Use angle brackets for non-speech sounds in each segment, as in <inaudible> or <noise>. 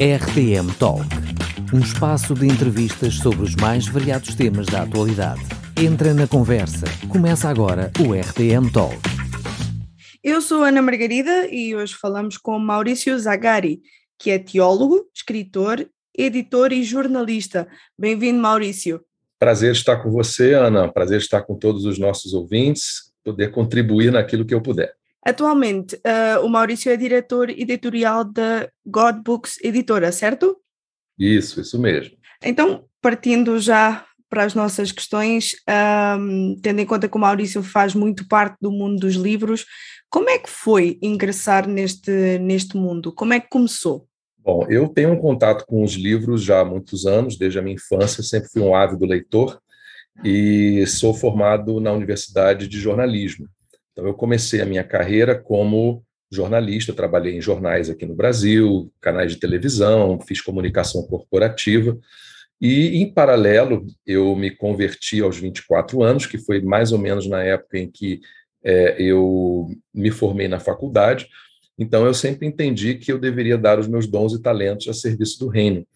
RTM Talk um espaço de entrevistas sobre os mais variados temas da atualidade. Entra na conversa. Começa agora o RTM Talk. Eu sou Ana Margarida e hoje falamos com Maurício Zagari, que é teólogo, escritor, editor e jornalista. Bem-vindo, Maurício. Prazer estar com você, Ana. Prazer estar com todos os nossos ouvintes, poder contribuir naquilo que eu puder. Atualmente, uh, o Maurício é diretor editorial da God Books Editora, certo? Isso, isso mesmo. Então, partindo já para as nossas questões, um, tendo em conta que o Maurício faz muito parte do mundo dos livros, como é que foi ingressar neste, neste mundo? Como é que começou? Bom, eu tenho um contato com os livros já há muitos anos, desde a minha infância, sempre fui um ávido leitor e sou formado na Universidade de Jornalismo. Então, eu comecei a minha carreira como jornalista, trabalhei em jornais aqui no Brasil, canais de televisão, fiz comunicação corporativa. E, em paralelo, eu me converti aos 24 anos, que foi mais ou menos na época em que é, eu me formei na faculdade. Então, eu sempre entendi que eu deveria dar os meus dons e talentos a serviço do reino.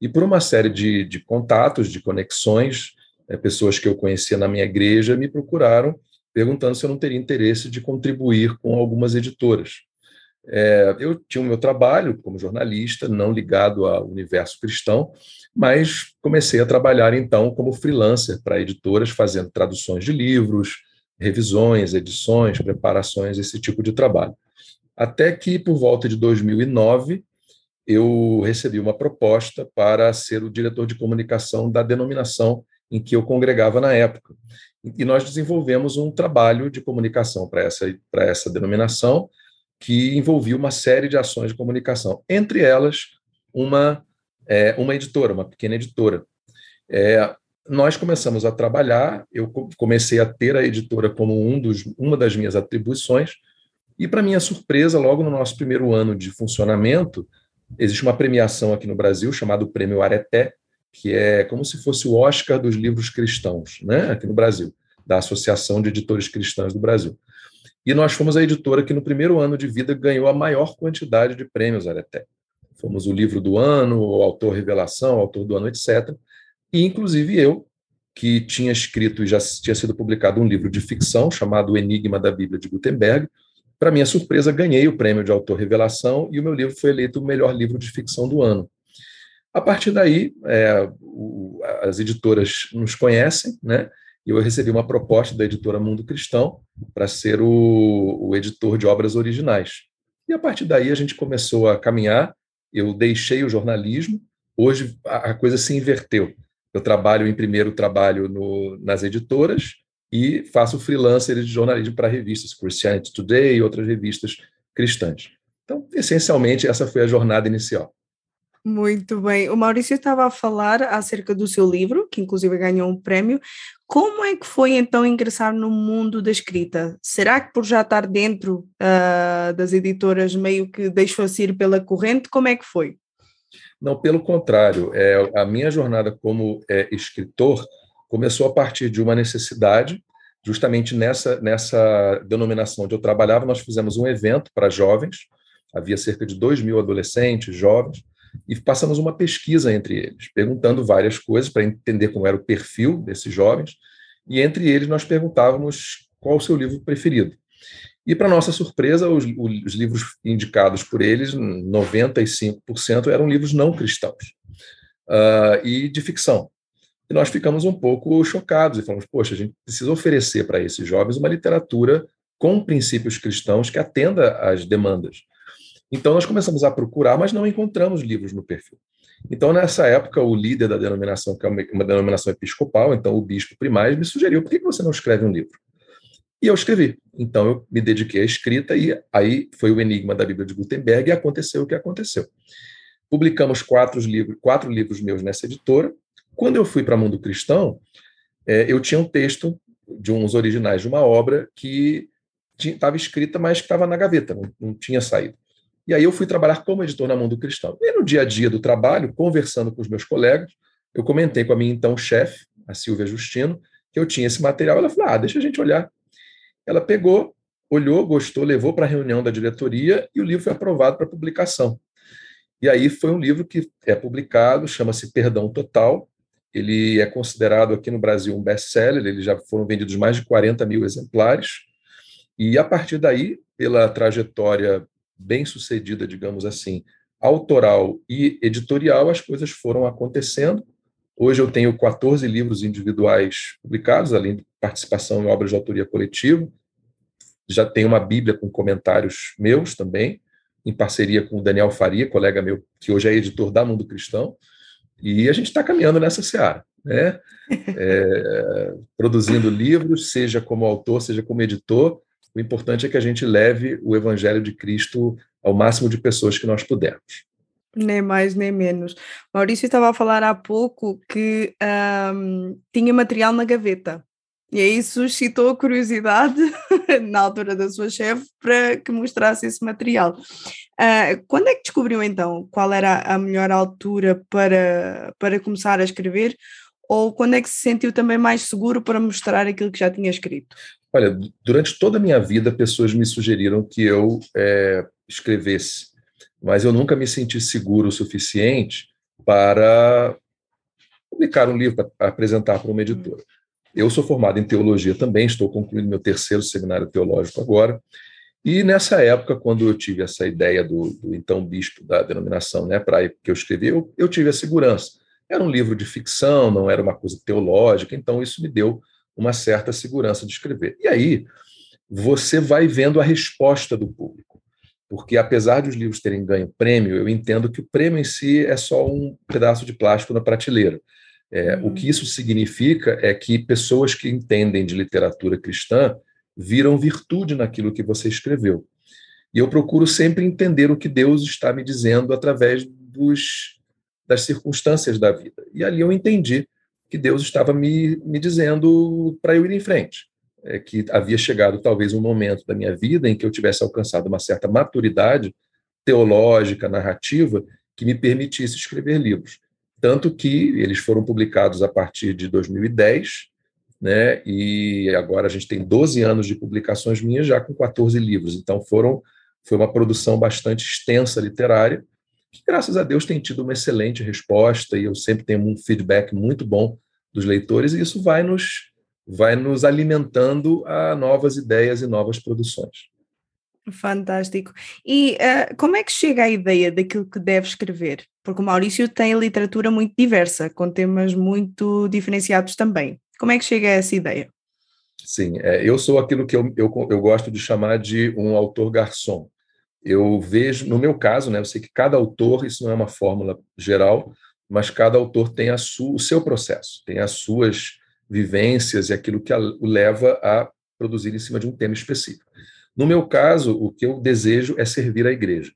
E por uma série de, de contatos, de conexões, é, pessoas que eu conhecia na minha igreja me procuraram perguntando se eu não teria interesse de contribuir com algumas editoras. É, eu tinha o meu trabalho como jornalista, não ligado ao universo cristão, mas comecei a trabalhar então como freelancer para editoras, fazendo traduções de livros, revisões, edições, preparações, esse tipo de trabalho. Até que, por volta de 2009, eu recebi uma proposta para ser o diretor de comunicação da denominação em que eu congregava na época. E nós desenvolvemos um trabalho de comunicação para essa, para essa denominação, que envolvia uma série de ações de comunicação, entre elas uma, é, uma editora, uma pequena editora. É, nós começamos a trabalhar, eu comecei a ter a editora como um dos, uma das minhas atribuições, e, para minha surpresa, logo no nosso primeiro ano de funcionamento, existe uma premiação aqui no Brasil chamada Prêmio Areté, que é como se fosse o Oscar dos livros cristãos, né, aqui no Brasil, da Associação de Editores Cristãos do Brasil. E nós fomos a editora que, no primeiro ano de vida, ganhou a maior quantidade de prêmios Areté. Fomos o livro do ano, o autor revelação, o autor do ano, etc. E, inclusive, eu, que tinha escrito e já tinha sido publicado um livro de ficção chamado O Enigma da Bíblia de Gutenberg, para minha surpresa, ganhei o prêmio de autor revelação e o meu livro foi eleito o melhor livro de ficção do ano. A partir daí, é, o, as editoras nos conhecem, né? E eu recebi uma proposta da editora Mundo Cristão para ser o, o editor de obras originais. E a partir daí a gente começou a caminhar. Eu deixei o jornalismo. Hoje a, a coisa se inverteu. Eu trabalho em primeiro trabalho no, nas editoras e faço freelancer de jornalismo para revistas Christianity Today e outras revistas cristãs. Então, essencialmente, essa foi a jornada inicial. Muito bem. O Maurício estava a falar acerca do seu livro, que inclusive ganhou um prémio. Como é que foi então ingressar no mundo da escrita? Será que por já estar dentro uh, das editoras meio que deixou-se ir pela corrente? Como é que foi? Não, pelo contrário. É, a minha jornada como é, escritor começou a partir de uma necessidade. Justamente nessa, nessa denominação onde eu trabalhava, nós fizemos um evento para jovens. Havia cerca de 2 mil adolescentes, jovens, e passamos uma pesquisa entre eles, perguntando várias coisas para entender como era o perfil desses jovens, e entre eles nós perguntávamos qual o seu livro preferido. E, para nossa surpresa, os, os, livros indicados por eles, 95% eram livros não cristãos uh, e de ficção. E nós ficamos um pouco chocados e falamos: poxa, a gente precisa oferecer para esses jovens uma literatura com princípios cristãos que atenda às demandas. Então, nós começamos a procurar, mas não encontramos livros no perfil. Então, nessa época, o líder da denominação, que é uma denominação episcopal, então o bispo primário, me sugeriu: por que você não escreve um livro? E eu escrevi. Então, eu me dediquei à escrita, e aí foi o enigma da Bíblia de Gutenberg, e aconteceu o que aconteceu. Publicamos quatro livros, quatro livros meus nessa editora. Quando eu fui para o mundo cristão, é, eu tinha um texto de uns originais de uma obra que estava escrita, mas que estava na gaveta, não, não tinha saído. E aí eu fui trabalhar como editor na mão do cristão. E no dia a dia do trabalho, conversando com os meus colegas, eu comentei com a minha então chefe, a Silvia Justino, que eu tinha esse material. Ela falou: ah, deixa a gente olhar. Ela pegou, olhou, gostou, levou para a reunião da diretoria e o livro foi aprovado para publicação. E aí foi um livro que é publicado, chama-se Perdão Total. Ele é considerado aqui no Brasil um best-seller, ele já foram vendidos mais de 40 mil exemplares. E a partir daí, pela trajetória bem sucedida, digamos assim, autoral e editorial, as coisas foram acontecendo. Hoje eu tenho 14 livros individuais publicados, além de participação em obras de autoria coletiva. Já tenho uma Bíblia com comentários meus também em parceria com o Daniel Faria, colega meu, que hoje é editor da Mundo Cristão, e a gente está caminhando nessa seara, né? <laughs> É, produzindo livros, seja como autor, seja como editor. O importante é que a gente leve o Evangelho de Cristo ao máximo de pessoas que nós pudermos. Nem mais nem menos. Maurício estava a falar há pouco que um, tinha material na gaveta. E aí suscitou curiosidade <laughs> na altura da sua chefe para que mostrasse esse material. Uh, quando é que descobriu então qual era a melhor altura para, para começar a escrever? Ou quando é que se sentiu também mais seguro para mostrar aquilo que já tinha escrito? Olha, durante toda a minha vida, pessoas me sugeriram que eu é, escrevesse, mas eu nunca me senti seguro o suficiente para publicar um livro, para apresentar para uma editora. Eu sou formado em teologia também, estou concluindo meu terceiro seminário teológico agora. E nessa época, quando eu tive essa ideia do, do então bispo da denominação, né, para que eu escrevi, eu, eu tive a segurança. Era um livro de ficção, não era uma coisa teológica, então isso me deu uma certa segurança de escrever. E aí você vai vendo a resposta do público, porque apesar de os livros terem ganho prêmio, eu entendo que o prêmio em si é só um pedaço de plástico na prateleira. É, uhum. O que isso significa é que pessoas que entendem de literatura cristã viram virtude naquilo que você escreveu. E eu procuro sempre entender o que Deus está me dizendo através dos, das circunstâncias da vida. E ali eu entendi que Deus estava me, me dizendo para eu ir em frente. É que havia chegado talvez um momento da minha vida em que eu tivesse alcançado uma certa maturidade teológica, narrativa, que me permitisse escrever livros tanto que eles foram publicados a partir de 2010, né? E agora a gente tem 12 anos de publicações minhas já com 14 livros. Então foram foi uma produção bastante extensa literária, que graças a Deus tem tido uma excelente resposta e eu sempre tenho um feedback muito bom dos leitores e isso vai nos vai nos alimentando a novas ideias e novas produções. Fantástico. E uh, como é que chega a ideia daquilo que deve escrever? Porque o Maurício tem literatura muito diversa, com temas muito diferenciados também. Como é que chega a essa ideia? Sim, é, eu sou aquilo que eu, eu, eu gosto de chamar de um autor garçom. Eu vejo, no meu caso, né, eu sei que cada autor, isso não é uma fórmula geral, mas cada autor tem a sua, o seu processo, tem as suas vivências e aquilo que a, o leva a produzir em cima de um tema específico. No meu caso, o que eu desejo é servir a igreja.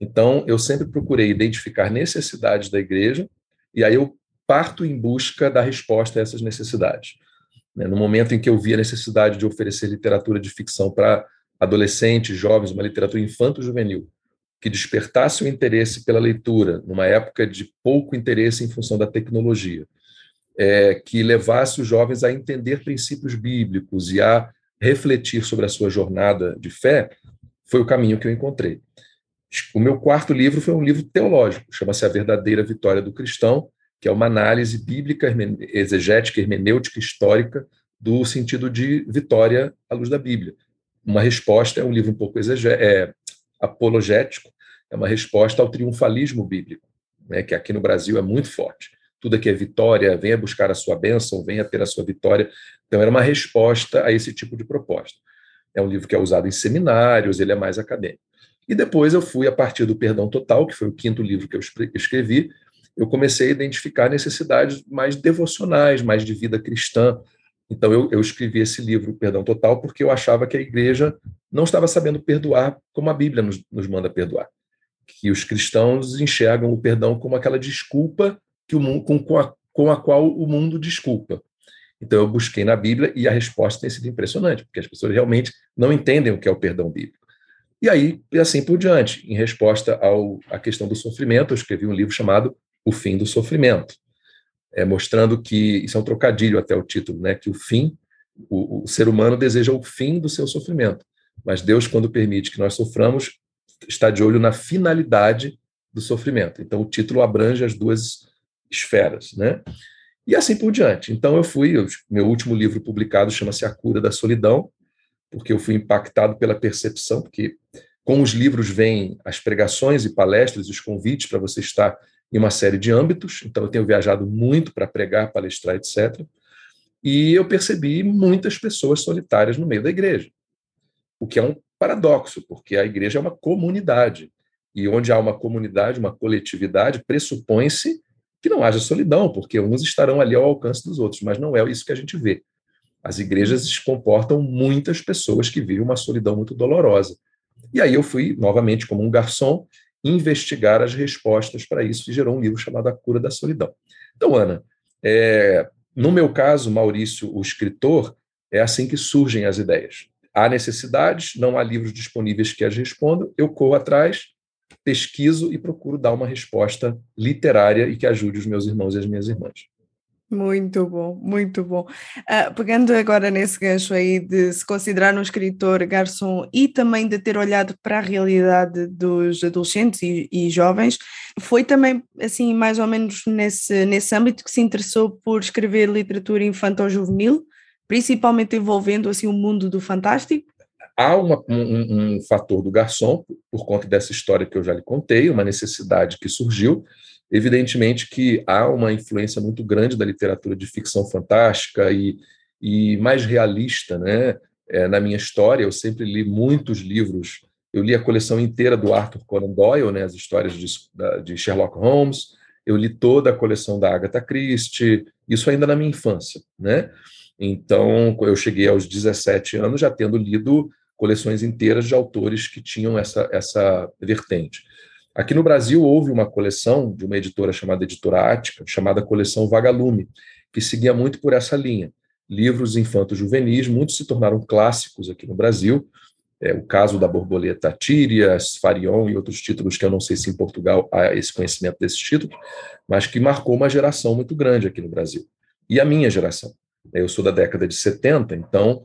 Então, eu sempre procurei identificar necessidades da igreja e aí eu parto em busca da resposta a essas necessidades. Né, no momento em que eu vi a necessidade de oferecer literatura de ficção para adolescentes, jovens, uma literatura infanto-juvenil, que despertasse o interesse pela leitura numa época de pouco interesse em função da tecnologia, é, que levasse os jovens a entender princípios bíblicos e a refletir sobre a sua jornada de fé, foi o caminho que eu encontrei. O meu quarto livro foi um livro teológico, chama-se A Verdadeira Vitória do Cristão, que é uma análise bíblica, exegética, hermenêutica, histórica do sentido de vitória à luz da Bíblia. Uma resposta, é um livro um pouco exegé, é, apologético, é uma resposta ao triunfalismo bíblico, né, que aqui no Brasil é muito forte. Tudo aqui é vitória, venha buscar a sua bênção, venha ter a sua vitória. Então, era uma resposta a esse tipo de proposta. É um livro que é usado em seminários, ele é mais acadêmico. E depois eu fui, a partir do Perdão Total, que foi o quinto livro que eu escrevi, eu comecei a identificar necessidades mais devocionais, mais de vida cristã. Então eu, eu escrevi esse livro, Perdão Total, porque eu achava que a igreja não estava sabendo perdoar como a Bíblia nos, nos manda perdoar. Que os cristãos enxergam o perdão como aquela desculpa que o, com, com, a, com a qual o mundo desculpa. Então eu busquei na Bíblia e a resposta tem sido impressionante, porque as pessoas realmente não entendem o que é o perdão bíblico. E aí, e assim por diante, em resposta ao, à questão do sofrimento, eu escrevi um livro chamado O Fim do Sofrimento, é, mostrando que, isso é um trocadilho até o título, né, que o fim, o, o ser humano deseja o fim do seu sofrimento, mas Deus, quando permite que nós soframos, está de olho na finalidade do sofrimento. Então, o título abrange as duas esferas, né? E assim por diante. Então, eu fui, eu, meu último livro publicado chama-se A Cura da Solidão, porque eu fui impactado pela percepção, porque com os livros vêm as pregações e palestras, os convites para você estar em uma série de âmbitos. Então, eu tenho viajado muito para pregar, palestrar, etc. E eu percebi muitas pessoas solitárias no meio da igreja, o que é um paradoxo, porque a igreja é uma comunidade. E onde há uma comunidade, uma coletividade, pressupõe-se que não haja solidão, porque uns estarão ali ao alcance dos outros, mas não é isso que a gente vê. As igrejas comportam muitas pessoas que vivem uma solidão muito dolorosa. E aí eu fui, novamente, como um garçom, investigar as respostas para isso e gerou um livro chamado A Cura da Solidão. Então, Ana, é, no meu caso, Maurício, o escritor, é assim que surgem as ideias. Há necessidades, não há livros disponíveis que as respondam, eu corro atrás, pesquiso e procuro dar uma resposta literária e que ajude os meus irmãos e as minhas irmãs. Muito bom, muito bom. Uh, pegando agora nesse gancho aí de se considerar um escritor garçom e também de ter olhado para a realidade dos adolescentes e, e, jovens, foi também assim mais ou menos nesse, nesse âmbito que se interessou por escrever literatura infantil-juvenil, principalmente envolvendo assim o mundo do fantástico? há uma, um, um, fator do garçom, por conta dessa história que eu já lhe contei, uma necessidade que surgiu. Evidentemente que há uma influência muito grande da literatura de ficção fantástica e, e mais realista, né? É, na minha história, eu sempre li muitos livros. Eu li a coleção inteira do Arthur Conan Doyle, né? As histórias de, de Sherlock Holmes. Eu li toda a coleção da Agatha Christie. Isso ainda na minha infância, né? Então, eu cheguei aos 17 anos já tendo lido coleções inteiras de autores que tinham essa, essa vertente. Aqui no Brasil houve uma coleção de uma editora chamada Editora Ática, chamada Coleção Vagalume, que seguia muito por essa linha. Livros infantos juvenis, muitos se tornaram clássicos aqui no Brasil. É, o caso da borboleta Tíria, Farion e outros títulos que eu não sei se em Portugal há esse conhecimento desses títulos, mas que marcou uma geração muito grande aqui no Brasil. E a minha geração. Eu sou da década de 70, então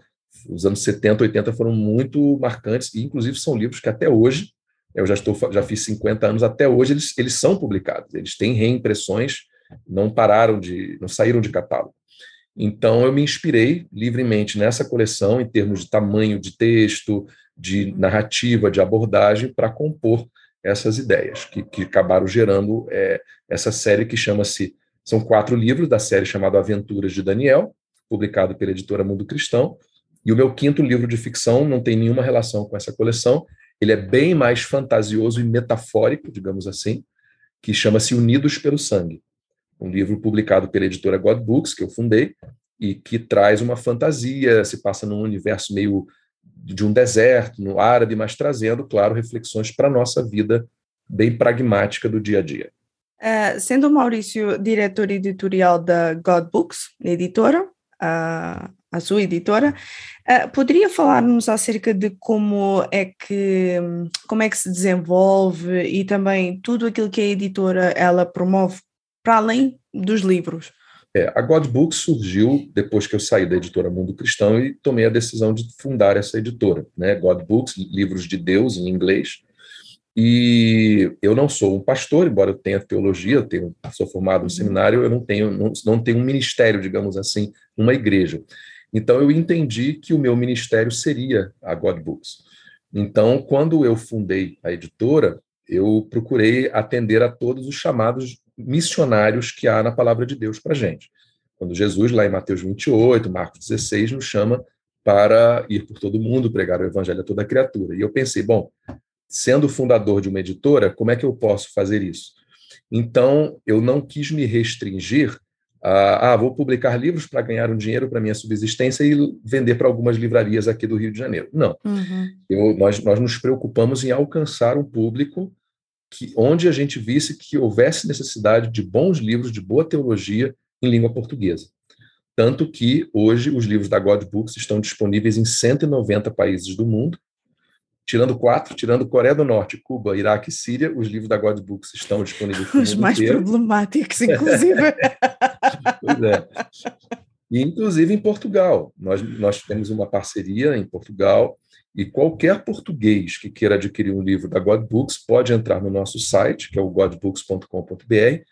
os anos 70, 80 foram muito marcantes, e inclusive são livros que até hoje, eu já estou já fiz 50 anos, até hoje eles, eles são publicados, eles têm reimpressões, não pararam de, não saíram de catálogo. Então eu me inspirei livremente nessa coleção em termos de tamanho de texto, de narrativa, de abordagem para compor essas ideias que, que acabaram gerando é, essa série que chama-se são quatro livros da série chamada Aventuras de Daniel, publicado pela editora Mundo Cristão, e o meu quinto livro de ficção não tem nenhuma relação com essa coleção. Ele é bem mais fantasioso e metafórico, digamos assim, que chama-se Unidos pelo Sangue. Um livro publicado pela editora God Books, que eu fundei, e que traz uma fantasia, se passa num universo meio de um deserto, no árabe, mas trazendo, claro, reflexões para a nossa vida bem pragmática do dia a dia. Uh, sendo o Maurício diretor editorial da God Books, editora, uh, a sua editora. Uh, poderia falar-nos acerca de como é que como é que se desenvolve e também tudo aquilo que a editora ela promove para além dos livros? É, a God Books surgiu depois que eu saí da editora Mundo Cristão e tomei a decisão de fundar essa editora, né? God Books, livros de Deus em inglês. E eu não sou um pastor, embora eu tenha teologia, eu tenho, sou formado no uhum. seminário, eu não tenho, não, não tenho um ministério, digamos assim, numa igreja. Então eu entendi que o meu ministério seria a God Books. Então, quando eu fundei a editora, eu procurei atender a todos os chamados missionários que há na palavra de Deus para gente. Quando Jesus, lá em Mateus 28, Marcos 16, nos chama para ir por todo mundo, pregar o evangelho a toda criatura. E eu pensei, bom, sendo fundador de uma editora, como é que eu posso fazer isso? Então, eu não quis me restringir ah, vou publicar livros para ganhar um dinheiro para minha subsistência e vender para algumas livrarias aqui do Rio de Janeiro. Não. Uhum. Eu, nós, nós nos preocupamos em alcançar um público que, onde a gente visse que houvesse necessidade de bons livros, de boa teologia em língua portuguesa. Tanto que hoje os livros da God Books estão disponíveis em 190 países do mundo tirando quatro, tirando Coreia do Norte, Cuba, Iraque e Síria, os livros da God Books estão disponíveis. <laughs> Os mais inteiro. problemáticos, <laughs> inclusive. pois é. E, inclusive em Portugal. Nós, nós temos uma parceria em Portugal E qualquer português que queira adquirir um livro da God Books pode entrar no nosso site, que é o godbooks.com.br,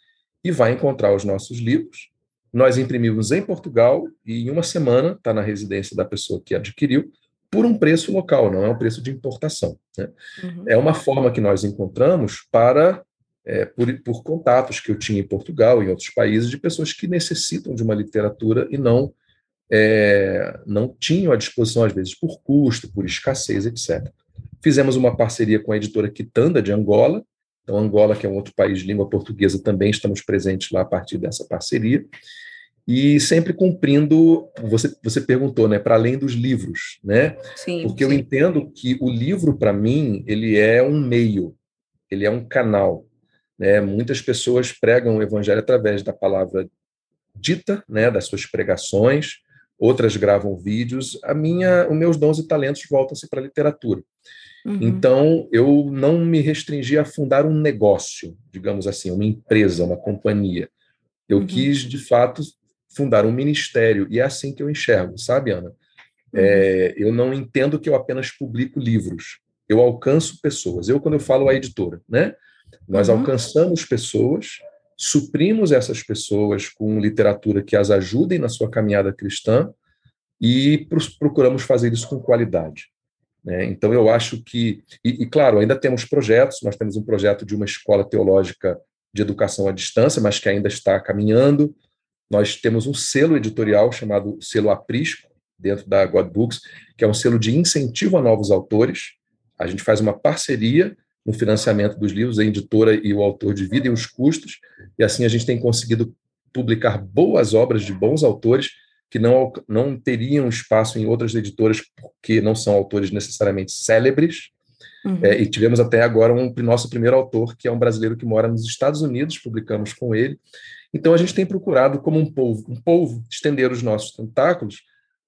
e vai encontrar os nossos livros. Nós imprimimos em Portugal e em uma semana está na residência da pessoa que adquiriu por um preço local, não é um preço de importação. Né? Uhum. É uma forma que nós encontramos para, é, por, por contatos que eu tinha em Portugal e em outros países, de pessoas que necessitam de uma literatura e não é, não tinham à disposição, às vezes, por custo, por escassez, etc. Fizemos uma parceria com a editora Quitanda, de Angola. Então, Angola, que é um outro país de língua portuguesa, também estamos presentes lá a partir dessa parceria. E sempre cumprindo, você, você perguntou, né, para além dos livros, né? Sim, Porque sim. eu entendo que o livro, para mim, ele é um meio, ele é um canal. Né? Muitas pessoas pregam o evangelho através da palavra dita, né, das suas pregações, outras gravam vídeos. A minha, os meus dons e talentos voltam-se para a literatura. Uhum. Então, eu não me restringi a fundar um negócio, digamos assim, uma empresa, uma companhia. Eu uhum. quis, de fato, fundar um ministério, e é assim que eu enxergo, sabe, Ana? Uhum. É, eu não entendo que eu apenas publico livros, eu alcanço pessoas. Eu, quando eu falo a editora, né? Nós uhum. alcançamos pessoas suprimos essas pessoas com literatura que as ajudem na sua caminhada cristã e procuramos fazer isso com qualidade. Né? Então, eu acho que, e, e, claro, ainda temos projetos, nós temos um projeto de uma escola teológica de educação à distância, mas que ainda está caminhando. Nós temos um selo editorial chamado Selo Aprisco, dentro da God Books, que é um selo de incentivo a novos autores. A gente faz uma parceria no financiamento dos livros, a editora e o autor dividem os custos, e assim a gente tem conseguido publicar boas obras de bons autores que não, não teriam espaço em outras editoras porque não são autores necessariamente célebres. Uhum. É, e tivemos até agora um nosso primeiro autor, que é um brasileiro que mora nos Estados Unidos, publicamos com ele. Então a gente tem procurado, como um povo, um povo estender os nossos tentáculos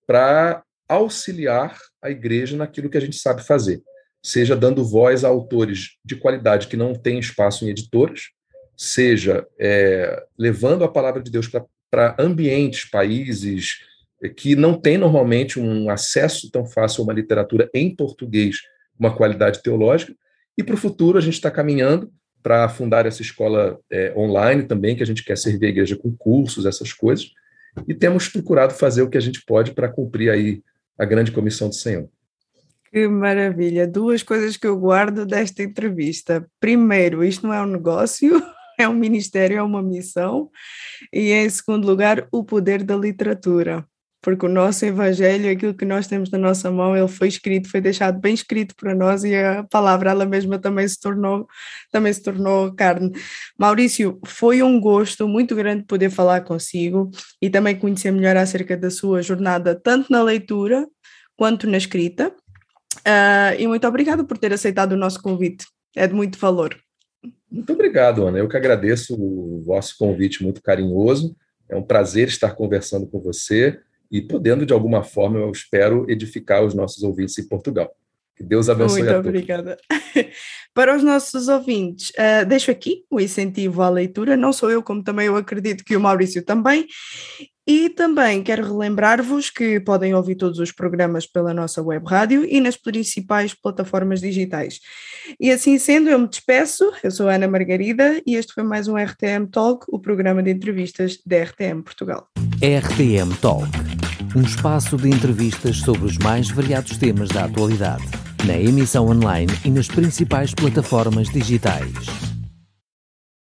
para auxiliar a igreja naquilo que a gente sabe fazer. Seja dando voz a autores de qualidade que não têm espaço em editoras, seja é, levando a palavra de Deus para ambientes, países é, que não têm normalmente um acesso tão fácil a uma literatura em português, uma qualidade teológica, e para o futuro a gente está caminhando para fundar essa escola é, online também, que a gente quer servir a igreja com cursos, essas coisas, e temos procurado fazer o que a gente pode para cumprir aí a grande comissão do Senhor. Que maravilha! Duas coisas que eu guardo desta entrevista. Primeiro, isto não é um negócio, <laughs> é um ministério, é uma missão. E em segundo lugar, o poder da literatura. Porque o nosso evangelho, aquilo que nós temos na nossa mão, ele foi escrito, foi deixado bem escrito para nós e a palavra ela mesma também se tornou, também se tornou carne. Maurício, foi um gosto muito grande poder falar consigo e também conhecer melhor acerca da sua jornada, tanto na leitura quanto na escrita. Uh, e muito obrigado por ter aceitado o nosso convite. É de muito valor. Muito obrigado, Ana. Eu que agradeço o vosso convite muito carinhoso. É um prazer estar conversando com você e podendo, de alguma forma, eu espero, edificar os nossos ouvintes em Portugal. Que Deus abençoe Muito a todos. obrigada. <laughs> Para os nossos ouvintes, uh, deixo aqui o incentivo à leitura, não sou eu, como também eu acredito que o Maurício também, e também quero relembrar-vos que podem ouvir todos os programas pela nossa web rádio e nas principais plataformas digitais. E assim sendo, eu me despeço. Eu sou a Ana Margarida e este foi mais um RTM Talk, o programa de entrevistas da RTM Portugal. RTM Talk um espaço de entrevistas sobre os mais variados temas da atualidade, na emissão online e nas principais plataformas digitais.